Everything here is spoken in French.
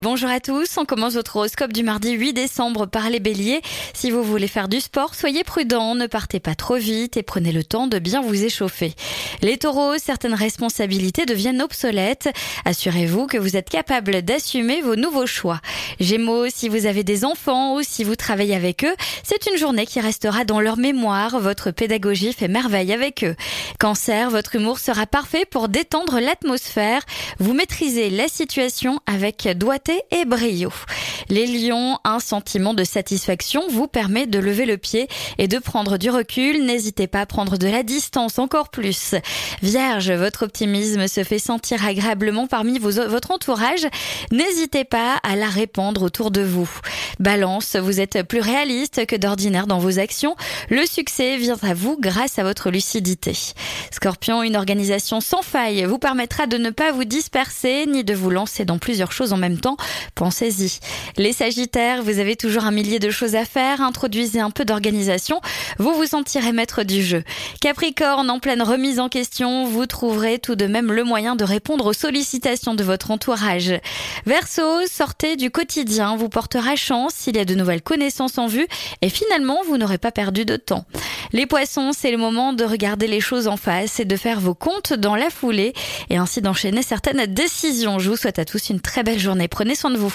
Bonjour à tous, on commence votre horoscope du mardi 8 décembre par les béliers. Si vous voulez faire du sport, soyez prudents, ne partez pas trop vite et prenez le temps de bien vous échauffer. Les taureaux, certaines responsabilités deviennent obsolètes. Assurez-vous que vous êtes capable d'assumer vos nouveaux choix. Gémeaux, si vous avez des enfants ou si vous travaillez avec eux, c'est une journée qui restera dans leur mémoire. Votre pédagogie fait merveille avec eux. Cancer, votre humour sera parfait pour détendre l'atmosphère. Vous maîtrisez la situation avec doigté et brio. Les lions, un sentiment de satisfaction vous permet de lever le pied et de prendre du recul. N'hésitez pas à prendre de la distance encore plus. Vierge, votre optimisme se fait sentir agréablement parmi votre entourage. N'hésitez pas à la répandre autour de vous. Balance, vous êtes plus réaliste que d'ordinaire dans vos actions. Le succès vient à vous grâce à votre lucidité. Scorpion, une organisation sans faille vous permettra de ne pas vous disperser ni de vous lancer dans plusieurs choses en même temps. Pensez-y. Les Sagittaires, vous avez toujours un millier de choses à faire. Introduisez un peu d'organisation. Vous vous sentirez maître du jeu. Capricorne, en pleine remise en question, vous trouverez tout de même le moyen de répondre aux sollicitations de votre entourage. Verseau, sortez du quotidien, vous portera chance s'il y a de nouvelles connaissances en vue et finalement vous n'aurez pas perdu de temps. Les poissons, c'est le moment de regarder les choses en face et de faire vos comptes dans la foulée et ainsi d'enchaîner certaines décisions. Je vous souhaite à tous une très belle journée. Prenez soin de vous.